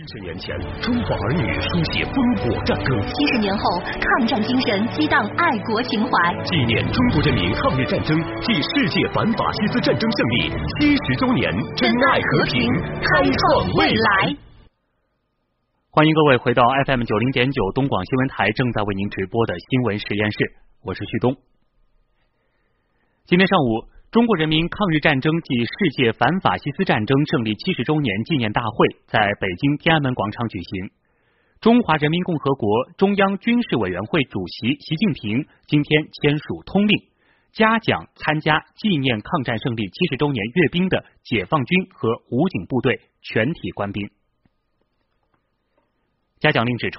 七十年前，中华儿女书写烽火战歌；七十年后，抗战精神激荡爱国情怀。纪念中国人民抗日战争暨世界反法西斯战争胜利七十周年，珍爱和平，开创未来。欢迎各位回到 FM 九零点九东广新闻台正在为您直播的新闻实验室，我是旭东。今天上午。中国人民抗日战争暨世界反法西斯战争胜利七十周年纪念大会在北京天安门广场举行。中华人民共和国中央军事委员会主席习近平今天签署通令，嘉奖参加纪念抗战胜利七十周年阅兵的解放军和武警部队全体官兵。嘉奖令指出。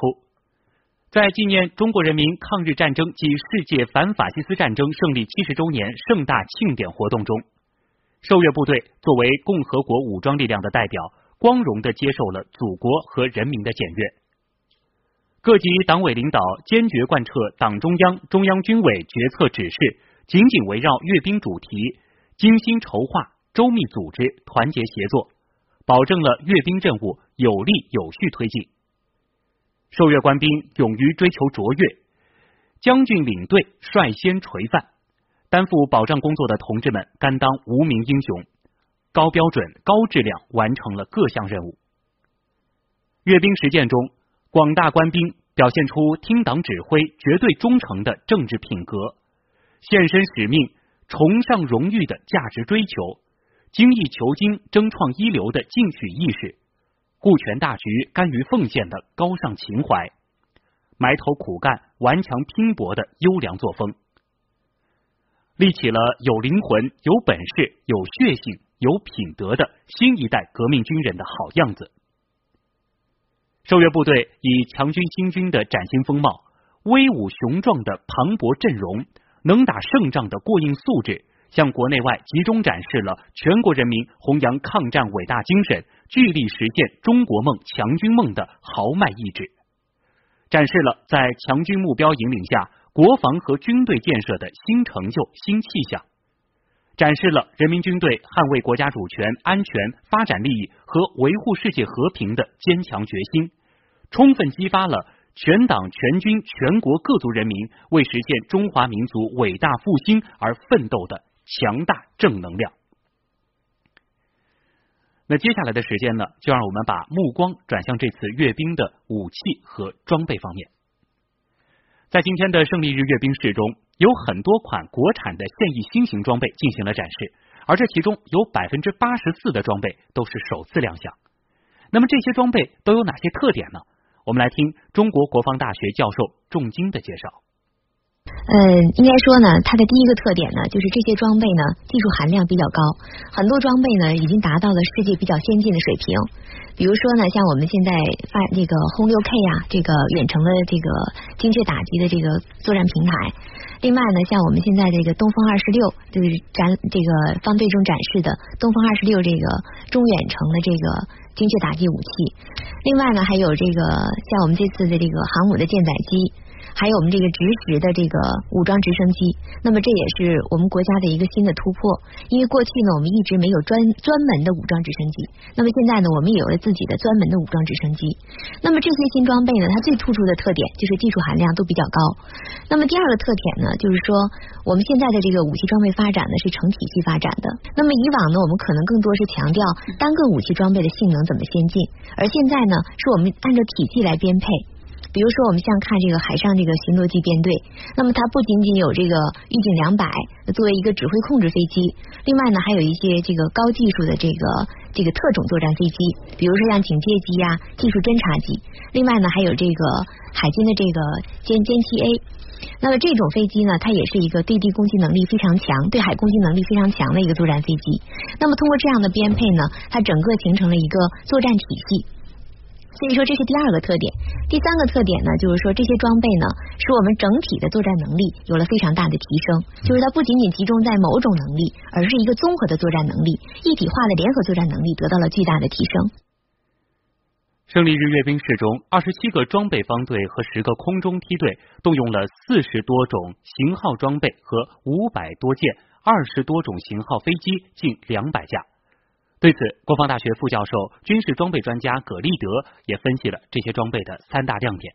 在纪念中国人民抗日战争及世界反法西斯战争胜利七十周年盛大庆典活动中，受阅部队作为共和国武装力量的代表，光荣的接受了祖国和人民的检阅。各级党委领导坚决贯彻党中央、中央军委决策指示，紧紧围绕阅兵主题，精心筹划、周密组织、团结协作，保证了阅兵任务有力有序推进。受阅官兵勇于追求卓越，将军领队率先垂范，担负保障工作的同志们甘当无名英雄，高标准、高质量完成了各项任务。阅兵实践中，广大官兵表现出听党指挥、绝对忠诚的政治品格，献身使命、崇尚荣誉的价值追求，精益求精、争创一流的进取意识。顾全大局、甘于奉献的高尚情怀，埋头苦干、顽强拼搏的优良作风，立起了有灵魂、有本事、有血性、有品德的新一代革命军人的好样子。受阅部队以强军新军的崭新风貌、威武雄壮的磅礴阵容、能打胜仗的过硬素质。向国内外集中展示了全国人民弘扬抗战伟大精神、聚力实现中国梦、强军梦的豪迈意志，展示了在强军目标引领下国防和军队建设的新成就、新气象，展示了人民军队捍卫国家主权、安全、发展利益和维护世界和平的坚强决心，充分激发了全党全军全国各族人民为实现中华民族伟大复兴而奋斗的。强大正能量。那接下来的时间呢，就让我们把目光转向这次阅兵的武器和装备方面。在今天的胜利日阅兵式中，有很多款国产的现役新型装备进行了展示，而这其中有百分之八十四的装备都是首次亮相。那么这些装备都有哪些特点呢？我们来听中国国防大学教授仲金的介绍。嗯，应该说呢，它的第一个特点呢，就是这些装备呢技术含量比较高，很多装备呢已经达到了世界比较先进的水平。比如说呢，像我们现在发这个轰六 K 啊，这个远程的这个精确打击的这个作战平台。另外呢，像我们现在这个东风二十六，就是展这个方队中展示的东风二十六这个中远程的这个精确打击武器。另外呢，还有这个像我们这次的这个航母的舰载机。还有我们这个直十的这个武装直升机，那么这也是我们国家的一个新的突破。因为过去呢，我们一直没有专专门的武装直升机，那么现在呢，我们也有了自己的专门的武装直升机。那么这些新装备呢，它最突出的特点就是技术含量都比较高。那么第二个特点呢，就是说我们现在的这个武器装备发展呢是成体系发展的。那么以往呢，我们可能更多是强调单个武器装备的性能怎么先进，而现在呢，是我们按照体系来编配。比如说，我们像看这个海上这个巡逻机编队，那么它不仅仅有这个预警两百作为一个指挥控制飞机，另外呢还有一些这个高技术的这个这个特种作战飞机，比如说像警戒机呀、技术侦察机，另外呢还有这个海军的这个歼歼七 A，那么这种飞机呢，它也是一个对地攻击能力非常强、对海攻击能力非常强的一个作战飞机。那么通过这样的编配呢，它整个形成了一个作战体系。所以说这是第二个特点，第三个特点呢，就是说这些装备呢，使我们整体的作战能力有了非常大的提升。就是它不仅仅集中在某种能力，而是一个综合的作战能力，一体化的联合作战能力得到了巨大的提升。胜利日阅兵式中，二十七个装备方队和十个空中梯队动用了四十多种型号装备和五百多件、二十多种型号飞机近两百架。对此，国防大学副教授、军事装备专家葛立德也分析了这些装备的三大亮点。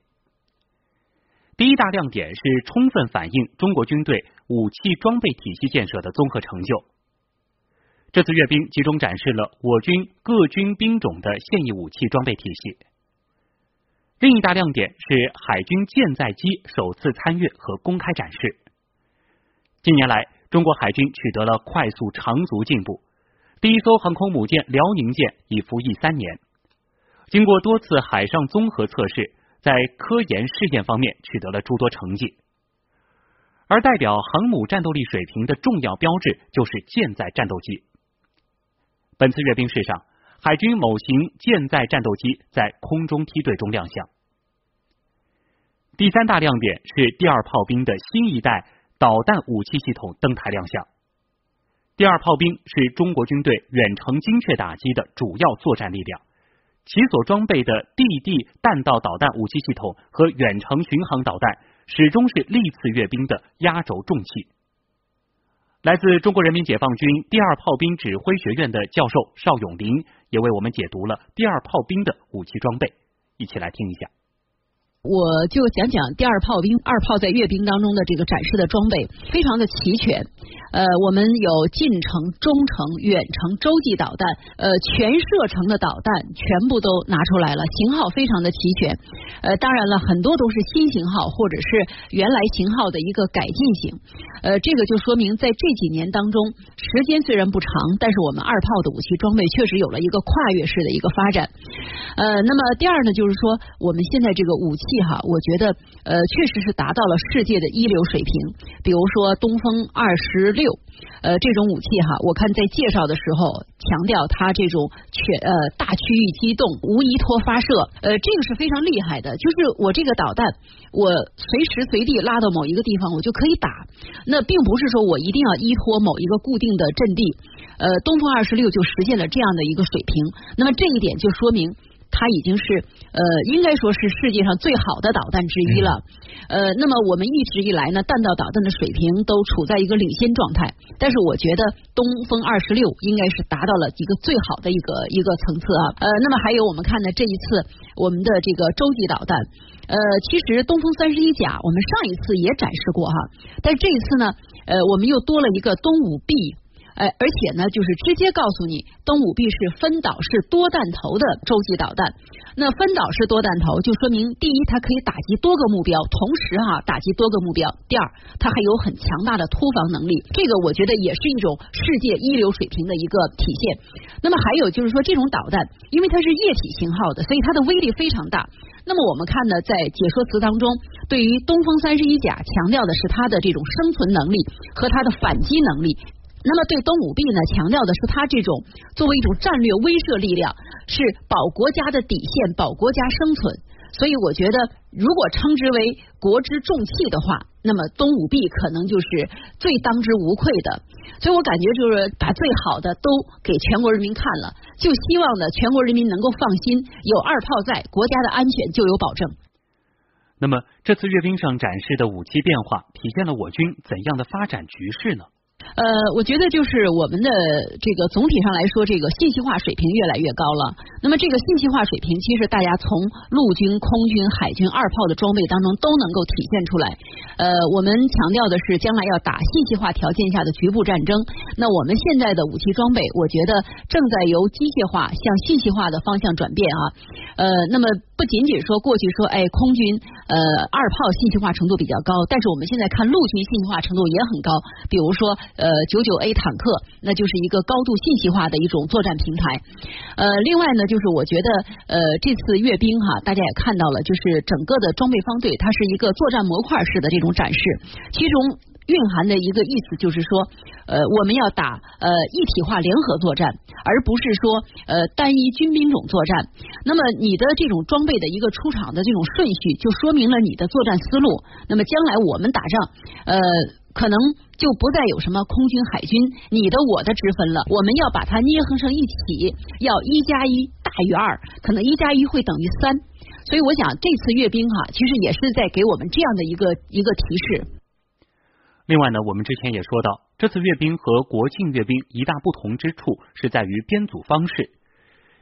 第一大亮点是充分反映中国军队武器装备体系建设的综合成就。这次阅兵集中展示了我军各军兵种的现役武器装备体系。另一大亮点是海军舰载机首次参阅和公开展示。近年来，中国海军取得了快速长足进步。第一艘航空母舰辽宁舰已服役三年，经过多次海上综合测试，在科研试验方面取得了诸多成绩。而代表航母战斗力水平的重要标志就是舰载战斗机。本次阅兵式上，海军某型舰载战斗机在空中梯队中亮相。第三大亮点是第二炮兵的新一代导弹武器系统登台亮相。第二炮兵是中国军队远程精确打击的主要作战力量，其所装备的地地弹道导弹武器系统和远程巡航导弹始终是历次阅兵的压轴重器。来自中国人民解放军第二炮兵指挥学院的教授邵永林也为我们解读了第二炮兵的武器装备，一起来听一下。我就讲讲第二炮兵二炮在阅兵当中的这个展示的装备，非常的齐全。呃，我们有近程、中程、远程洲际导弹，呃，全射程的导弹全部都拿出来了，型号非常的齐全。呃，当然了，很多都是新型号或者是原来型号的一个改进型。呃，这个就说明在这几年当中，时间虽然不长，但是我们二炮的武器装备确实有了一个跨越式的一个发展。呃，那么第二呢，就是说我们现在这个武器。哈，我觉得呃，确实是达到了世界的一流水平。比如说东风二十六，呃，这种武器哈，我看在介绍的时候强调它这种全呃大区域机动、无依托发射，呃，这个是非常厉害的。就是我这个导弹，我随时随地拉到某一个地方，我就可以打。那并不是说我一定要依托某一个固定的阵地。呃，东风二十六就实现了这样的一个水平。那么这一点就说明。它已经是呃，应该说是世界上最好的导弹之一了。呃，那么我们一直以来呢，弹道导弹的水平都处在一个领先状态。但是我觉得东风二十六应该是达到了一个最好的一个一个层次啊。呃，那么还有我们看呢这一次我们的这个洲际导弹，呃，其实东风三十一甲我们上一次也展示过哈，但这一次呢，呃，我们又多了一个东五 B。哎，而且呢，就是直接告诉你，东五 B 是分导式多弹头的洲际导弹。那分导式多弹头，就说明第一，它可以打击多个目标，同时哈打击多个目标；第二，它还有很强大的突防能力。这个我觉得也是一种世界一流水平的一个体现。那么还有就是说，这种导弹，因为它是液体型号的，所以它的威力非常大。那么我们看呢，在解说词当中，对于东风三十一甲强调的是它的这种生存能力和它的反击能力。那么对东五 B 呢，强调的是它这种作为一种战略威慑力量，是保国家的底线，保国家生存。所以我觉得，如果称之为国之重器的话，那么东五 B 可能就是最当之无愧的。所以我感觉就是把最好的都给全国人民看了，就希望呢全国人民能够放心，有二炮在，国家的安全就有保证。那么这次阅兵上展示的武器变化，体现了我军怎样的发展局势呢？呃，我觉得就是我们的这个总体上来说，这个信息化水平越来越高了。那么这个信息化水平，其实大家从陆军、空军、海军二炮的装备当中都能够体现出来。呃，我们强调的是将来要打信息化条件下的局部战争。那我们现在的武器装备，我觉得正在由机械化向信息化的方向转变啊。呃，那么不仅仅说过去说，哎，空军呃二炮信息化程度比较高，但是我们现在看陆军信息化程度也很高。比如说呃九九 A 坦克，那就是一个高度信息化的一种作战平台。呃，另外呢，就是我觉得呃这次阅兵哈，大家也看到了，就是整个的装备方队，它是一个作战模块式的这种。展示，其中蕴含的一个意思就是说，呃，我们要打呃一体化联合作战，而不是说呃单一军兵种作战。那么你的这种装备的一个出场的这种顺序，就说明了你的作战思路。那么将来我们打仗，呃，可能就不再有什么空军、海军你的我的之分了。我们要把它捏合成一起，要一加一大于二，可能一加一会等于三。所以我想，这次阅兵哈，其实也是在给我们这样的一个一个提示。另外呢，我们之前也说到，这次阅兵和国庆阅兵一大不同之处是在于编组方式。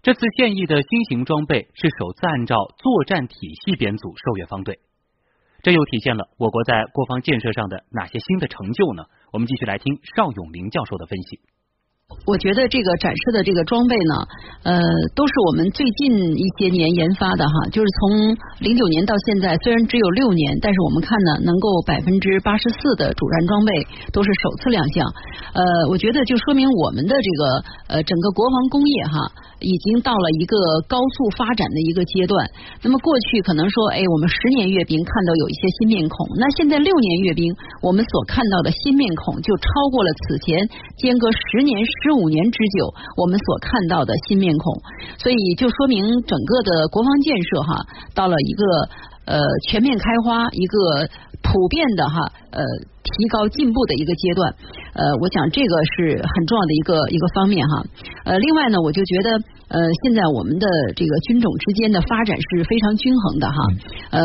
这次现役的新型装备是首次按照作战体系编组受阅方队，这又体现了我国在国防建设上的哪些新的成就呢？我们继续来听邵永林教授的分析。我觉得这个展示的这个装备呢，呃，都是我们最近一些年研发的哈，就是从零九年到现在，虽然只有六年，但是我们看呢，能够百分之八十四的主战装备都是首次亮相，呃，我觉得就说明我们的这个呃整个国防工业哈。已经到了一个高速发展的一个阶段。那么过去可能说，哎，我们十年阅兵看到有一些新面孔，那现在六年阅兵，我们所看到的新面孔就超过了此前间隔十年、十五年之久我们所看到的新面孔。所以就说明整个的国防建设哈，到了一个呃全面开花、一个普遍的哈呃提高进步的一个阶段。呃，我想这个是很重要的一个一个方面哈。呃，另外呢，我就觉得。呃，现在我们的这个军种之间的发展是非常均衡的哈。呃，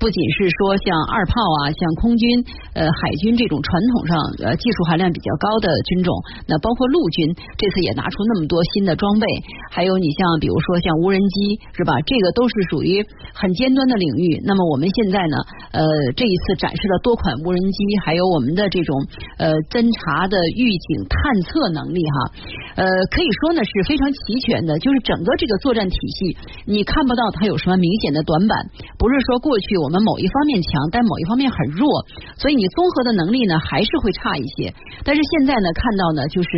不仅是说像二炮啊，像空军、呃海军这种传统上呃技术含量比较高的军种，那包括陆军这次也拿出那么多新的装备，还有你像比如说像无人机是吧？这个都是属于很尖端的领域。那么我们现在呢，呃这一次展示了多款无人机，还有有我们的这种呃侦查的预警探测能力哈，呃可以说呢是非常齐全的。就是整个这个作战体系，你看不到它有什么明显的短板，不是说过去我们某一方面强，但某一方面很弱，所以你综合的能力呢还是会差一些。但是现在呢，看到呢就是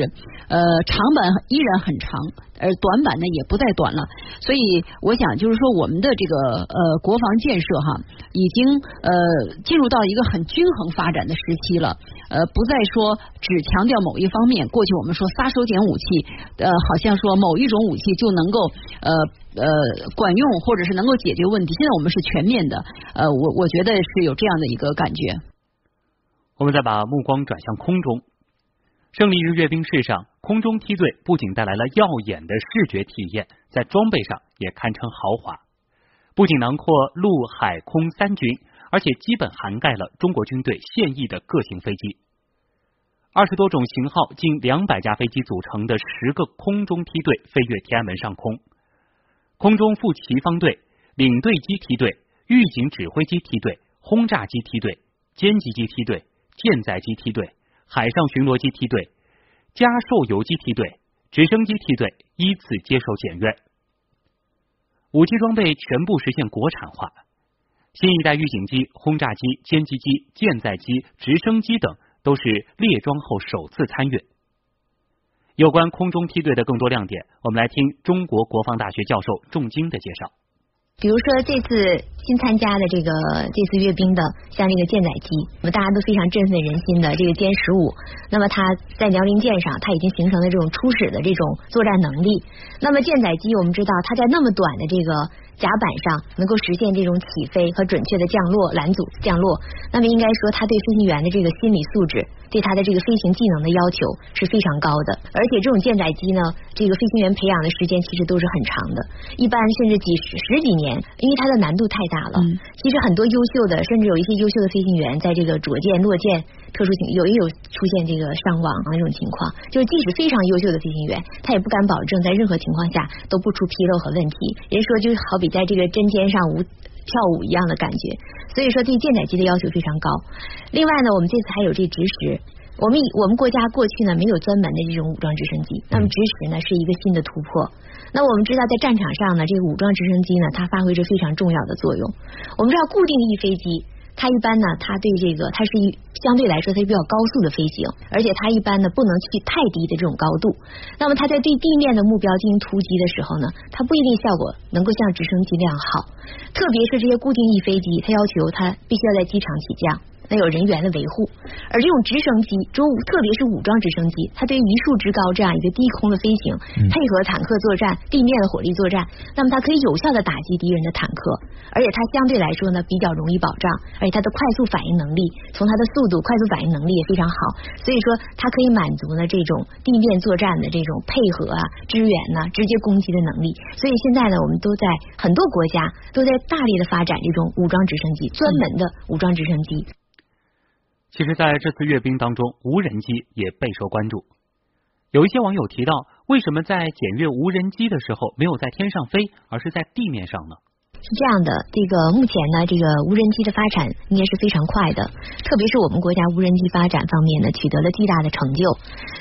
呃长板依然很长。而短板呢也不再短了，所以我想就是说我们的这个呃国防建设哈，已经呃进入到一个很均衡发展的时时期了，呃不再说只强调某一方面。过去我们说杀手锏武器，呃好像说某一种武器就能够呃呃管用或者是能够解决问题。现在我们是全面的，呃我我觉得是有这样的一个感觉。我们再把目光转向空中。胜利日阅兵式上，空中梯队不仅带来了耀眼的视觉体验，在装备上也堪称豪华。不仅囊括陆海空三军，而且基本涵盖了中国军队现役的各型飞机。二十多种型号、近两百架飞机组成的十个空中梯队飞越天安门上空。空中副旗方队、领队机梯队、预警指挥机梯队、轰炸机梯队、歼击机梯队、舰载机梯队。海上巡逻机梯队、加受油机梯队、直升机梯队依次接受检阅，武器装备全部实现国产化。新一代预警机、轰炸机、歼击机、舰载机、直升机等都是列装后首次参阅。有关空中梯队的更多亮点，我们来听中国国防大学教授仲晶的介绍。比如说这次新参加的这个这次阅兵的，像这个舰载机，我们大家都非常振奋人心的这个歼十五，那么它在辽宁舰上，它已经形成了这种初始的这种作战能力。那么舰载机，我们知道它在那么短的这个。甲板上能够实现这种起飞和准确的降落拦阻降落，那么应该说他对飞行员的这个心理素质，对他的这个飞行技能的要求是非常高的。而且这种舰载机呢，这个飞行员培养的时间其实都是很长的，一般甚至几十十几年，因为它的难度太大了。其实很多优秀的，甚至有一些优秀的飞行员，在这个着舰落舰。特殊情有也有出现这个伤亡这种情况，就是即使非常优秀的飞行员，他也不敢保证在任何情况下都不出纰漏和问题。人说就好比在这个针尖上舞跳舞一样的感觉，所以说对舰载机的要求非常高。另外呢，我们这次还有这直十，我们我们国家过去呢没有专门的这种武装直升机，那么直十呢是一个新的突破。那我们知道在战场上呢，这个武装直升机呢它发挥着非常重要的作用。我们知道固定翼飞机。它一般呢，它对这个它是一相对来说它比较高速的飞行，而且它一般呢不能去太低的这种高度。那么它在对地面的目标进行突击的时候呢，它不一定效果能够像直升机那样好。特别是这些固定翼飞机，它要求它必须要在机场起降。那有人员的维护，而这种直升机，中特别是武装直升机，它对于一树之高这样一个低空的飞行，配合坦克作战、地面的火力作战，那么它可以有效的打击敌人的坦克，而且它相对来说呢比较容易保障，而且它的快速反应能力，从它的速度、快速反应能力也非常好，所以说它可以满足呢这种地面作战的这种配合啊、支援呐、直接攻击的能力。所以现在呢，我们都在很多国家都在大力的发展这种武装直升机，专门的武装直升机。其实，在这次阅兵当中，无人机也备受关注。有一些网友提到，为什么在检阅无人机的时候没有在天上飞，而是在地面上呢？是这样的，这个目前呢，这个无人机的发展应该是非常快的，特别是我们国家无人机发展方面呢，取得了巨大的成就。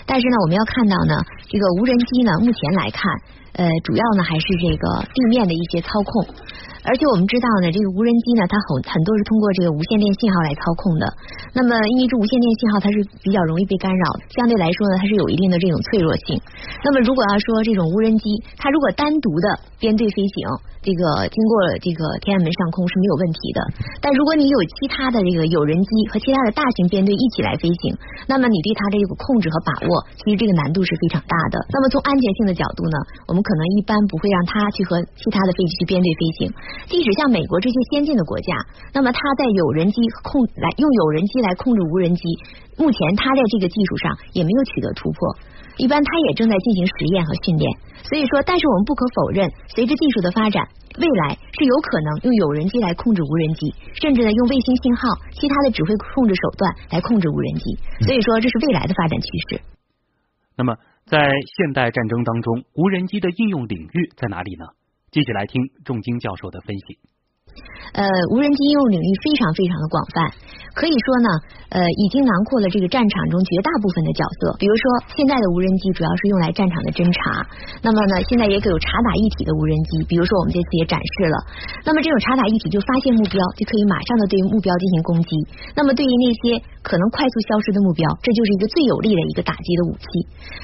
但是呢，我们要看到呢，这个无人机呢，目前来看，呃，主要呢还是这个地面的一些操控。而且我们知道呢，这个无人机呢，它很很多是通过这个无线电信号来操控的。那么，因为这无线电信号它是比较容易被干扰，相对来说呢，它是有一定的这种脆弱性。那么，如果要说这种无人机，它如果单独的编队飞行，这个经过这个天安门上空是没有问题的。但如果你有其他的这个有人机和其他的大型编队一起来飞行，那么你对它这个控制和把握，其实这个难度是非常大的。那么从安全性的角度呢，我们可能一般不会让它去和其他的飞机去编队飞行。即使像美国这些先进的国家，那么它在有人机控来用有人机来控制无人机，目前它在这个技术上也没有取得突破。一般它也正在进行实验和训练。所以说，但是我们不可否认，随着技术的发展，未来是有可能用有人机来控制无人机，甚至呢用卫星信号、其他的指挥控制手段来控制无人机。所以说，这是未来的发展趋势。那么，在现代战争当中，无人机的应用领域在哪里呢？继续来听仲晶教授的分析。呃，无人机应用领域非常非常的广泛，可以说呢，呃，已经囊括了这个战场中绝大部分的角色。比如说，现在的无人机主要是用来战场的侦察，那么呢，现在也有察打一体的无人机，比如说我们这次也展示了。那么这种察打一体就发现目标，就可以马上的对目标进行攻击。那么对于那些可能快速消失的目标，这就是一个最有力的一个打击的武器。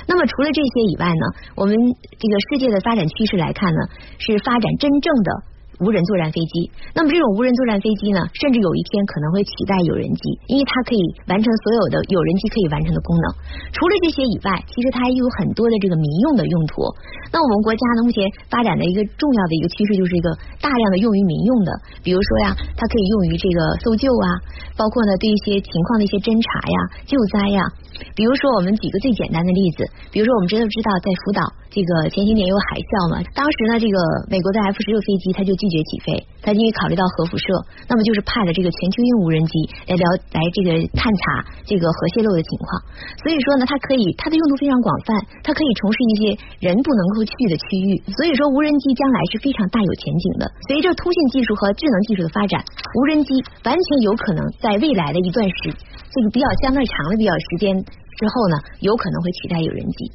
那么除了这些以外呢，我们这个世界的发展趋势来看呢，是发展真正的。无人作战飞机，那么这种无人作战飞机呢，甚至有一天可能会取代有人机，因为它可以完成所有的有人机可以完成的功能。除了这些以外，其实它还有很多的这个民用的用途。那我们国家呢，目前发展的一个重要的一个趋势就是一个大量的用于民用的，比如说呀，它可以用于这个搜救啊，包括呢对一些情况的一些侦查呀、救灾呀。比如说我们举个最简单的例子，比如说我们真的知道在福岛这个前些年有海啸嘛，当时呢这个美国的 F 十六飞机它就。拒绝起飞，他因为考虑到核辐射，那么就是派了这个全球鹰无人机来了来这个探查这个核泄漏的情况。所以说呢，它可以它的用途非常广泛，它可以从事一些人不能够去的区域。所以说，无人机将来是非常大有前景的。随着通信技术和智能技术的发展，无人机完全有可能在未来的一段时这个比较相对长的比较时间之后呢，有可能会取代有人机。